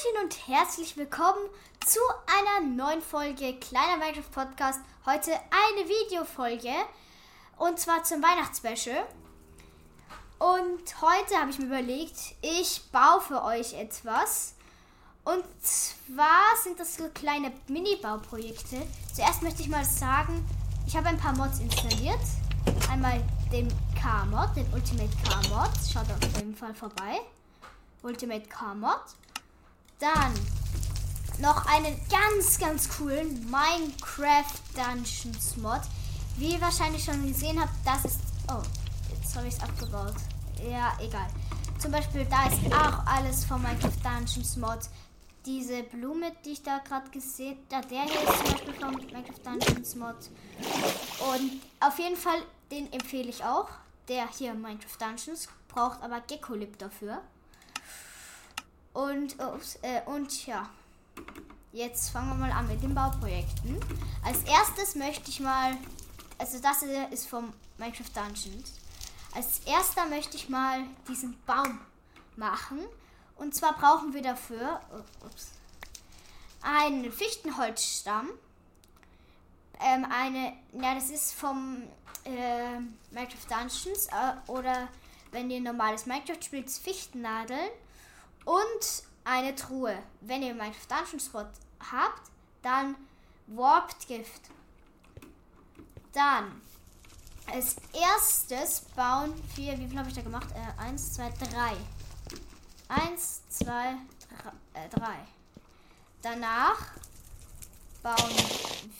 Hallöchen und herzlich willkommen zu einer neuen Folge Kleiner Minecraft Podcast. Heute eine Videofolge und zwar zum Weihnachtsspecial. Und heute habe ich mir überlegt, ich baue für euch etwas. Und zwar sind das so kleine Mini-Bauprojekte. Zuerst möchte ich mal sagen, ich habe ein paar Mods installiert. Einmal den K-Mod, den Ultimate K-Mod. Schaut auf jeden Fall vorbei. Ultimate K-Mod. Dann noch einen ganz, ganz coolen Minecraft Dungeons Mod. Wie ihr wahrscheinlich schon gesehen habt, das ist. Oh, jetzt habe ich es abgebaut. Ja, egal. Zum Beispiel, da ist auch alles von Minecraft Dungeons Mod. Diese Blume, die ich da gerade gesehen habe, der hier ist zum Beispiel von Minecraft Dungeons Mod. Und auf jeden Fall, den empfehle ich auch. Der hier, Minecraft Dungeons, braucht aber Gecko-Lip dafür. Und, ups, äh, und ja, jetzt fangen wir mal an mit den Bauprojekten. Als erstes möchte ich mal, also das ist vom Minecraft Dungeons. Als erster möchte ich mal diesen Baum machen. Und zwar brauchen wir dafür oh, ups, einen Fichtenholzstamm. Ähm, eine, ja, das ist vom äh, Minecraft Dungeons äh, oder wenn ihr normales Minecraft spielt, Fichtennadeln und eine Truhe. Wenn ihr Minecraft Dungeon Spot habt, dann Warped Gift. Dann als erstes bauen wir, wie viel habe ich da gemacht? Äh, eins, zwei, drei. Eins, zwei, drei, äh, drei. Danach bauen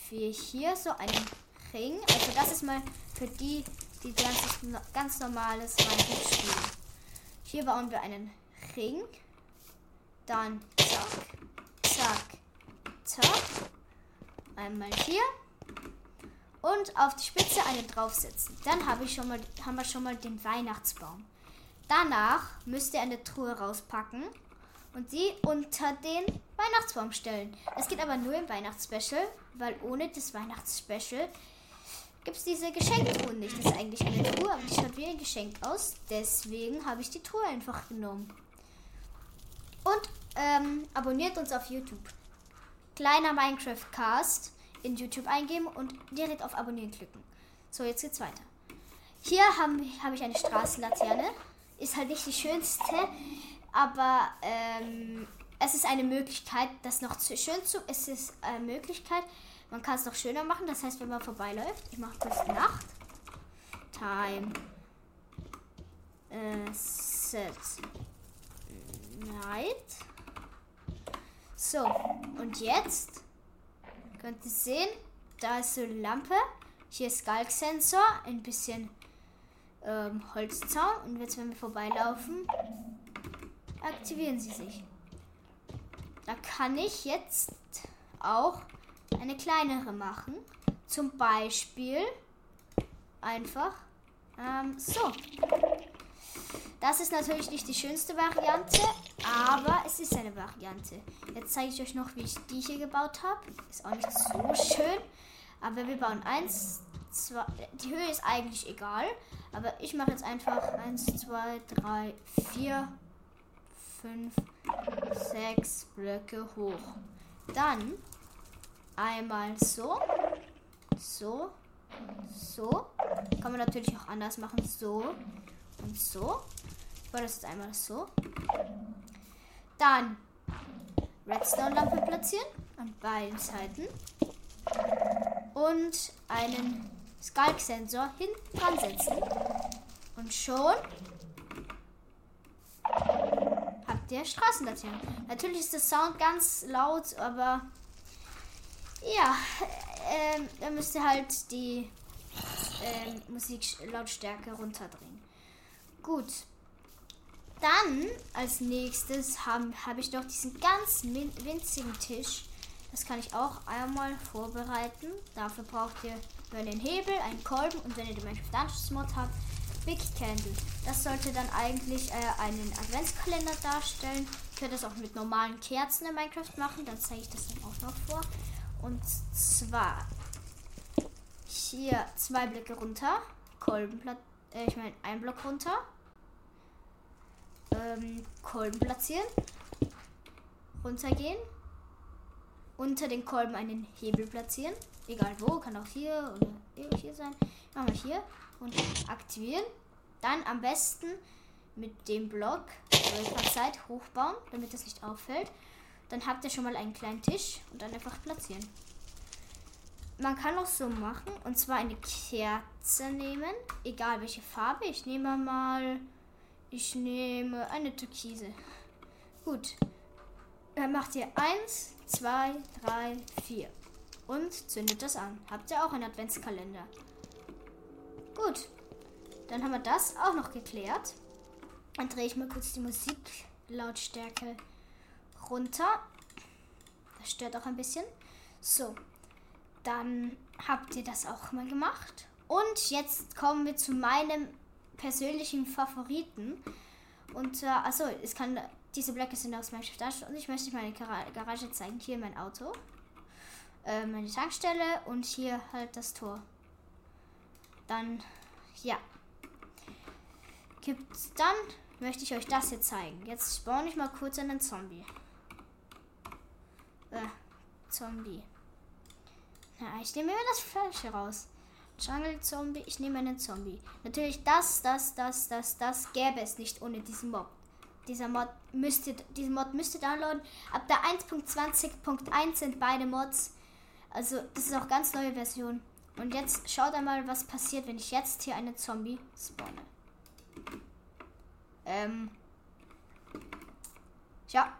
wir hier so einen Ring. Also das ist mal für die, die ganz, ganz normales Minecraft spielen. Hier bauen wir einen Ring. Dann zack, zack, zack. Einmal hier. Und auf die Spitze eine draufsetzen. Dann habe ich schon mal, haben wir schon mal den Weihnachtsbaum. Danach müsst ihr eine Truhe rauspacken und die unter den Weihnachtsbaum stellen. Es geht aber nur im Weihnachtsspecial, weil ohne das Weihnachtsspecial gibt es diese Geschenktruhe nicht. Das ist eigentlich eine Truhe, aber die schaut wie ein Geschenk aus. Deswegen habe ich die Truhe einfach genommen. Und ähm, abonniert uns auf YouTube. Kleiner Minecraft Cast in YouTube eingeben und direkt auf Abonnieren klicken. So, jetzt geht's weiter. Hier habe hab ich eine Straßenlaterne. Ist halt nicht die schönste, aber ähm, es ist eine Möglichkeit, das noch zu schön zu. Es ist eine Möglichkeit, man kann es noch schöner machen. Das heißt, wenn man vorbeiläuft, ich mache kurz Nacht. Time. Äh, set. Night. So, und jetzt könnt ihr sehen, da ist so eine Lampe. Hier ist Galg-Sensor, ein bisschen ähm, Holzzaun. Und jetzt, wenn wir vorbeilaufen, aktivieren sie sich. Da kann ich jetzt auch eine kleinere machen. Zum Beispiel einfach ähm, so. Das ist natürlich nicht die schönste Variante, aber es ist eine Variante. Jetzt zeige ich euch noch, wie ich die hier gebaut habe. Ist auch nicht so schön, aber wir bauen eins, zwei. Die Höhe ist eigentlich egal, aber ich mache jetzt einfach eins, zwei, drei, vier, fünf, sechs Blöcke hoch. Dann einmal so, so, so. Kann man natürlich auch anders machen, so und so. Ich baue das jetzt einmal so. Dann Redstone-Lampe platzieren an beiden Seiten. Und einen Skulk-Sensor hinten dran setzen. Und schon habt ihr Straßenlaternen. Natürlich ist der Sound ganz laut, aber ja, äh, da müsst ihr halt die äh, Musiklautstärke runterdrehen. Gut. Dann als nächstes habe hab ich noch diesen ganz winzigen Tisch. Das kann ich auch einmal vorbereiten. Dafür braucht ihr einen Hebel, einen Kolben und wenn ihr den Minecraft Dungeons Mod habt, Big Candle. Das sollte dann eigentlich äh, einen Adventskalender darstellen. Ihr könnt das auch mit normalen Kerzen in Minecraft machen. Dann zeige ich das dann auch noch vor. Und zwar hier zwei Blöcke runter, Kolbenplatz, äh, ich meine ein Block runter, ähm, Kolben platzieren, runtergehen, unter den Kolben einen Hebel platzieren, egal wo, kann auch hier oder hier sein. Machen wir hier und aktivieren. Dann am besten mit dem Block Zeit hochbauen, damit das nicht auffällt. Dann habt ihr schon mal einen kleinen Tisch und dann einfach platzieren. Man kann auch so machen und zwar eine Kerze nehmen, egal welche Farbe. Ich nehme mal, ich nehme eine Türkise. Gut. Dann macht ihr 1, 2, 3, 4 und zündet das an. Habt ihr auch einen Adventskalender. Gut. Dann haben wir das auch noch geklärt. Dann drehe ich mal kurz die Musiklautstärke runter. Das stört auch ein bisschen. So, dann habt ihr das auch mal gemacht. Und jetzt kommen wir zu meinem persönlichen Favoriten. Und äh, achso, es kann diese Blöcke sind aus Minecraft Dash und ich möchte meine Garage zeigen. Hier mein Auto, äh, meine Tankstelle und hier halt das Tor. Dann, ja. Gibt's dann möchte ich euch das hier zeigen. Jetzt spawn ich mal kurz einen Zombie. Äh, Zombie. Ja, ich nehme immer das Falsche raus. Jungle Zombie, ich nehme einen Zombie. Natürlich das, das, das, das, das gäbe es nicht ohne diesen Mob. Dieser Mod müsste, diesen Mod müsste downloaden. Ab der 1.20.1 sind beide Mods. Also das ist auch ganz neue Version. Und jetzt schaut einmal, was passiert, wenn ich jetzt hier einen Zombie spawne. Ähm. Ja.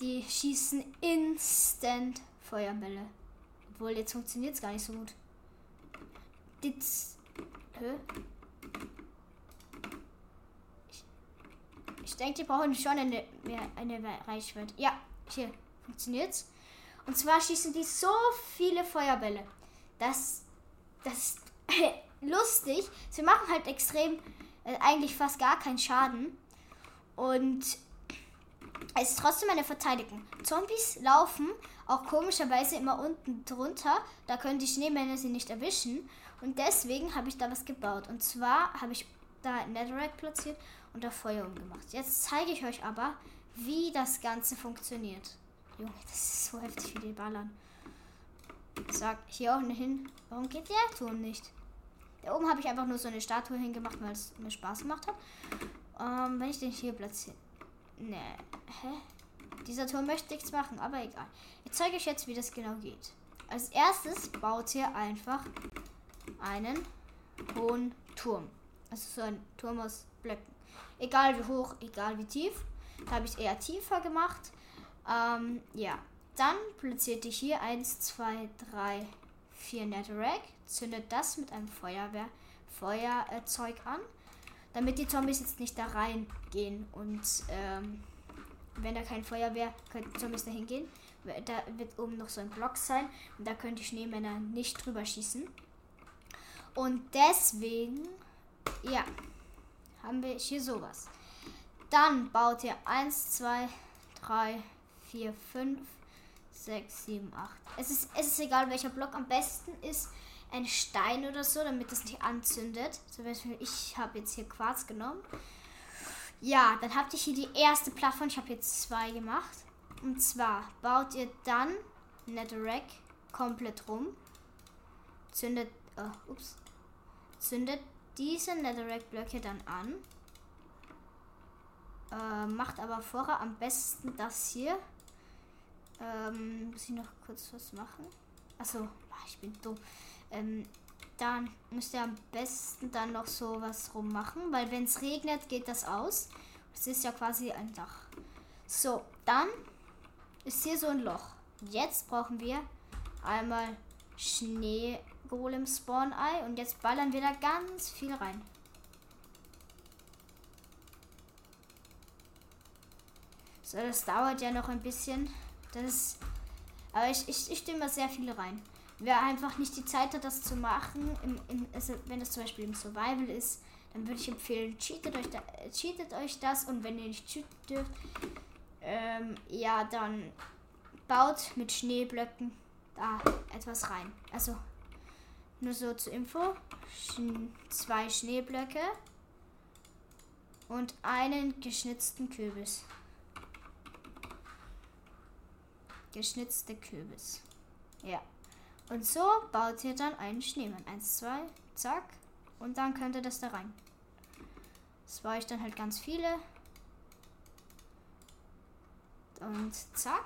Die schießen instant Feuerbälle. Obwohl, jetzt funktioniert es gar nicht so gut. Ditz. Hä? Ich, ich denke, die brauchen schon eine, mehr, eine Reichweite. Ja, hier funktioniert's. Und zwar schießen die so viele Feuerbälle. Das, das lustig. Sie machen halt extrem, äh, eigentlich fast gar keinen Schaden. Und es ist trotzdem eine Verteidigung. Zombies laufen auch komischerweise immer unten drunter. Da können die Schneemänner sie nicht erwischen. Und deswegen habe ich da was gebaut. Und zwar habe ich da Netherrack platziert und da Feuer umgemacht. Jetzt zeige ich euch aber, wie das Ganze funktioniert. Junge, das ist so heftig, wie die ballern. sag hier unten hin. Warum geht der Turm nicht? Da oben habe ich einfach nur so eine Statue hingemacht, weil es mir Spaß gemacht hat. Ähm, wenn ich den hier platziere. Ne, hä? Dieser Turm möchte nichts machen, aber egal. Ich zeige euch jetzt, wie das genau geht. Als erstes baut ihr einfach einen hohen Turm. Also so ein Turm aus Blöcken. Egal wie hoch, egal wie tief. Da habe ich eher tiefer gemacht. Ähm, ja. Dann platziert ihr hier 1, 2, 3, 4 Netherrack zündet das mit einem Feuerwehr Feuerzeug an, damit die Zombies jetzt nicht da reingehen und ähm, wenn da kein Feuerwehr, können Zombies da hingehen. Da wird oben noch so ein Block sein und da können die Schneemänner nicht drüber schießen. Und deswegen, ja, haben wir hier sowas. Dann baut ihr 1, 2, 3, 4, 5, 6, 7, 8. Es ist, es ist egal, welcher Block am besten ist ein Stein oder so, damit das nicht anzündet. Zum Beispiel, ich habe jetzt hier Quarz genommen. Ja, dann habt ihr hier die erste Plattform. Ich habe jetzt zwei gemacht. Und zwar baut ihr dann Netherrack komplett rum. Zündet, oh, ups, zündet diese Netherrack-Blöcke dann an. Äh, macht aber vorher am besten das hier. Ähm, muss ich noch kurz was machen? Achso, ich bin dumm. Ähm, dann müsst ihr am besten dann noch so was rummachen, weil wenn es regnet, geht das aus. Es ist ja quasi ein Dach. So, dann ist hier so ein Loch. Jetzt brauchen wir einmal Schnee Golem Spawn Ei und jetzt ballern wir da ganz viel rein. So, das dauert ja noch ein bisschen. Das aber ich, ich, ich stimme sehr viel rein wer einfach nicht die Zeit hat, das zu machen, im, im, also wenn das zum Beispiel im Survival ist, dann würde ich empfehlen, cheatet euch, da, cheatet euch das und wenn ihr nicht cheaten dürft, ähm, ja, dann baut mit Schneeblöcken da etwas rein. Also nur so zur Info, zwei Schneeblöcke und einen geschnitzten Kürbis. Geschnitzte Kürbis. Ja. Und so baut ihr dann einen Schneemann. Eins, zwei, zack. Und dann könnt ihr das da rein. Das baue ich dann halt ganz viele. Und zack.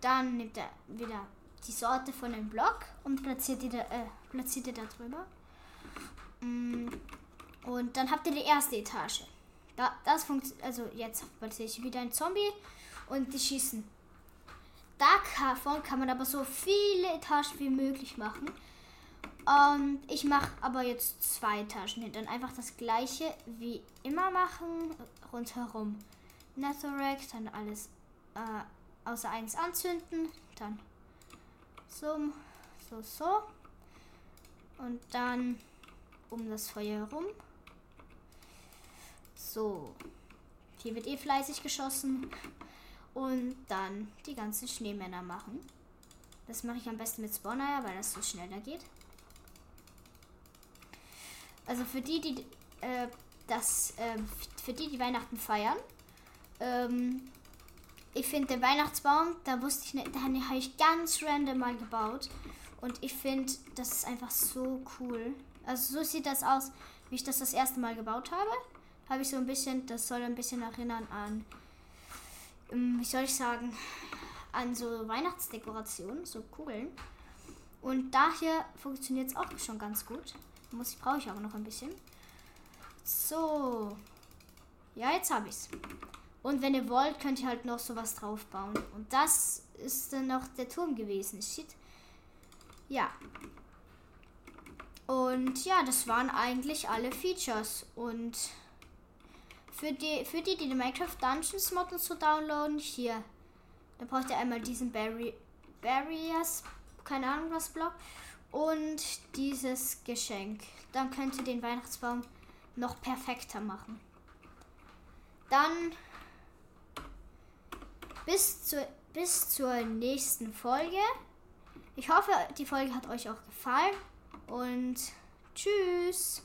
Dann nimmt er wieder die Sorte von dem Block und platziert die da, äh, platziert die da drüber. Mm, und dann habt ihr die erste Etage. Da, das funktioniert, also jetzt platziere ich wieder ein Zombie und die schießen. Davon kann man aber so viele Etagen wie möglich machen. Und ich mache aber jetzt zwei Etagen hin. Dann einfach das gleiche wie immer machen. Rundherum. Netherrack, dann alles äh, außer eins anzünden. Dann so, so, so. Und dann um das Feuer herum. So. Hier wird eh fleißig geschossen. Und dann die ganzen Schneemänner machen. Das mache ich am besten mit Spawner, weil das so schneller geht. Also für die, die äh, das, äh, für die, die Weihnachten feiern, ähm, ich finde den Weihnachtsbaum, da wusste ich nicht, da habe ich ganz random mal gebaut. Und ich finde, das ist einfach so cool. Also so sieht das aus, wie ich das das erste Mal gebaut habe. Habe ich so ein bisschen, das soll ein bisschen erinnern an, wie soll ich sagen, an so Weihnachtsdekorationen, so Kugeln. Und daher funktioniert es auch schon ganz gut. Muss ich brauche ich aber noch ein bisschen. So. Ja, jetzt habe ich es. Und wenn ihr wollt, könnt ihr halt noch sowas drauf bauen. Und das ist dann noch der Turm gewesen. Shit. Ja. Und ja, das waren eigentlich alle Features. Und für die, für die, die die Minecraft Dungeons Mod zu downloaden, hier. Da braucht ihr einmal diesen Barry, Barriers, keine Ahnung was Block. Und dieses Geschenk. Dann könnt ihr den Weihnachtsbaum noch perfekter machen. Dann bis zur, bis zur nächsten Folge. Ich hoffe, die Folge hat euch auch gefallen und tschüss.